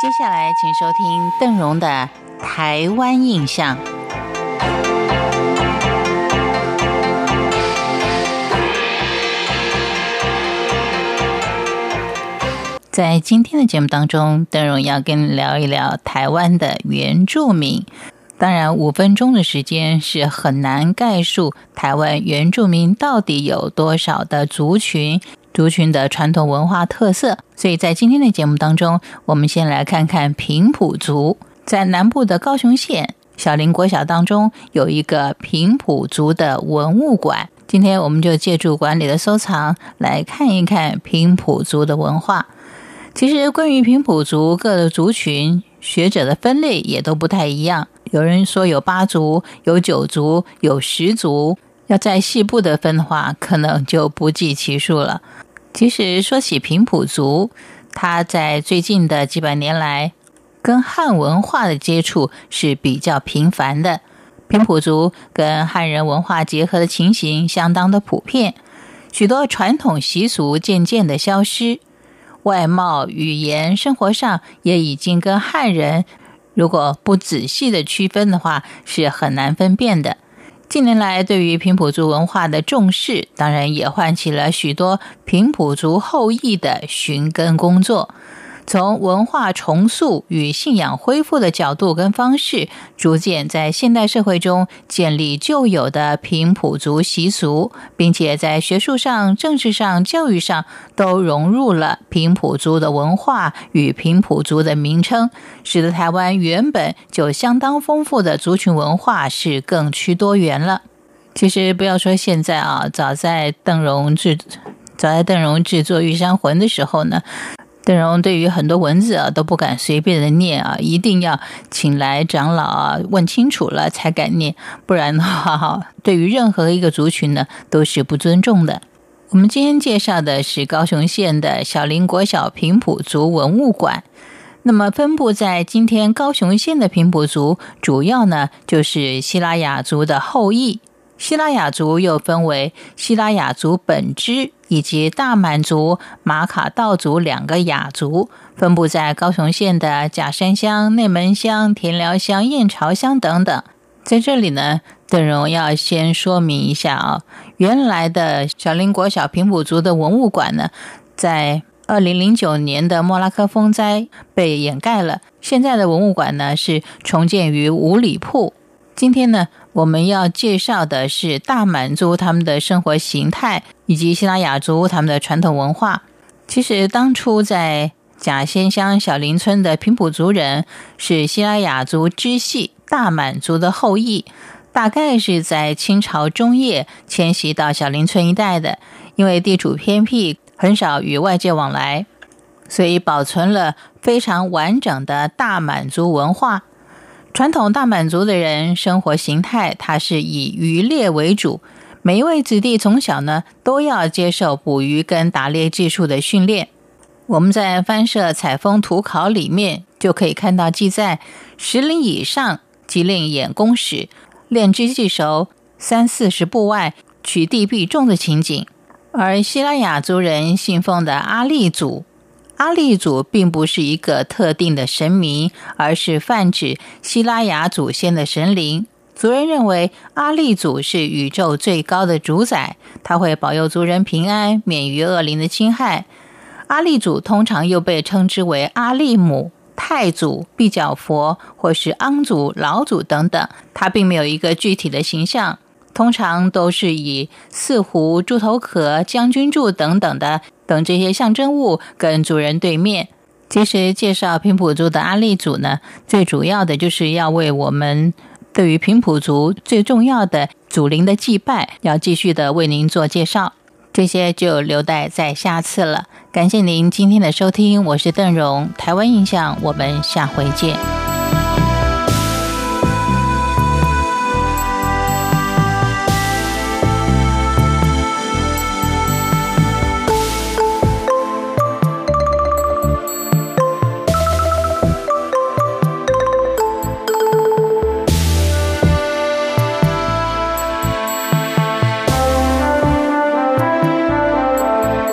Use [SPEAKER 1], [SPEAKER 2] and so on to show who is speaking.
[SPEAKER 1] 接下来，请收听邓荣的《台湾印象》。在今天的节目当中，邓荣要跟你聊一聊台湾的原住民。当然，五分钟的时间是很难概述台湾原住民到底有多少的族群、族群的传统文化特色。所以在今天的节目当中，我们先来看看平埔族。在南部的高雄县小林国小当中，有一个平埔族的文物馆。今天我们就借助馆里的收藏来看一看平埔族的文化。其实，关于平埔族各个族群，学者的分类也都不太一样。有人说有八族，有九族，有十族。要在细部的分的话，可能就不计其数了。其实说起平埔族，他在最近的几百年来，跟汉文化的接触是比较频繁的。平埔族跟汉人文化结合的情形相当的普遍，许多传统习俗渐渐的消失。外貌、语言、生活上也已经跟汉人，如果不仔细的区分的话，是很难分辨的。近年来，对于平埔族文化的重视，当然也唤起了许多平埔族后裔的寻根工作。从文化重塑与信仰恢复的角度跟方式，逐渐在现代社会中建立旧有的平埔族习俗，并且在学术上、政治上、教育上都融入了平埔族的文化与平埔族的名称，使得台湾原本就相当丰富的族群文化是更趋多元了。其实不要说现在啊，早在邓荣制，早在邓荣制作《玉山魂》的时候呢。邓荣对于很多文字啊都不敢随便的念啊，一定要请来长老啊问清楚了才敢念，不然的话，对于任何一个族群呢都是不尊重的。我们今天介绍的是高雄县的小林国小平埔族文物馆，那么分布在今天高雄县的平埔族，主要呢就是希拉雅族的后裔。希拉雅族又分为希拉雅族本支以及大满族、马卡道族两个雅族，分布在高雄县的假山乡、内门乡、田寮乡、燕巢乡等等。在这里呢，邓荣要先说明一下啊，原来的小林国小平埔族的文物馆呢，在二零零九年的莫拉克风灾被掩盖了，现在的文物馆呢是重建于五里铺。今天呢，我们要介绍的是大满族他们的生活形态，以及希拉雅族他们的传统文化。其实，当初在甲仙乡小林村的平埔族人是希拉雅族支系大满族的后裔，大概是在清朝中叶迁徙到小林村一带的。因为地处偏僻，很少与外界往来，所以保存了非常完整的大满族文化。传统大满族的人生活形态，它是以渔猎为主。每一位子弟从小呢，都要接受捕鱼跟打猎技术的训练。我们在翻摄采风图考里面就可以看到记载：十里以上即令眼弓矢，练之技熟，三四十步外取地必中的情景。而希拉雅族人信奉的阿利祖。阿利祖并不是一个特定的神明，而是泛指希拉雅祖先的神灵。族人认为阿利祖是宇宙最高的主宰，他会保佑族人平安，免于恶灵的侵害。阿利祖通常又被称之为阿利姆、太祖、必角佛，或是昂祖、老祖等等。他并没有一个具体的形象，通常都是以四狐、猪头壳、将军柱等等的。等这些象征物跟主人对面。其实介绍平埔族的阿利祖呢，最主要的就是要为我们对于平埔族最重要的祖灵的祭拜，要继续的为您做介绍。这些就留待在下次了。感谢您今天的收听，我是邓荣，台湾印象，我们下回见。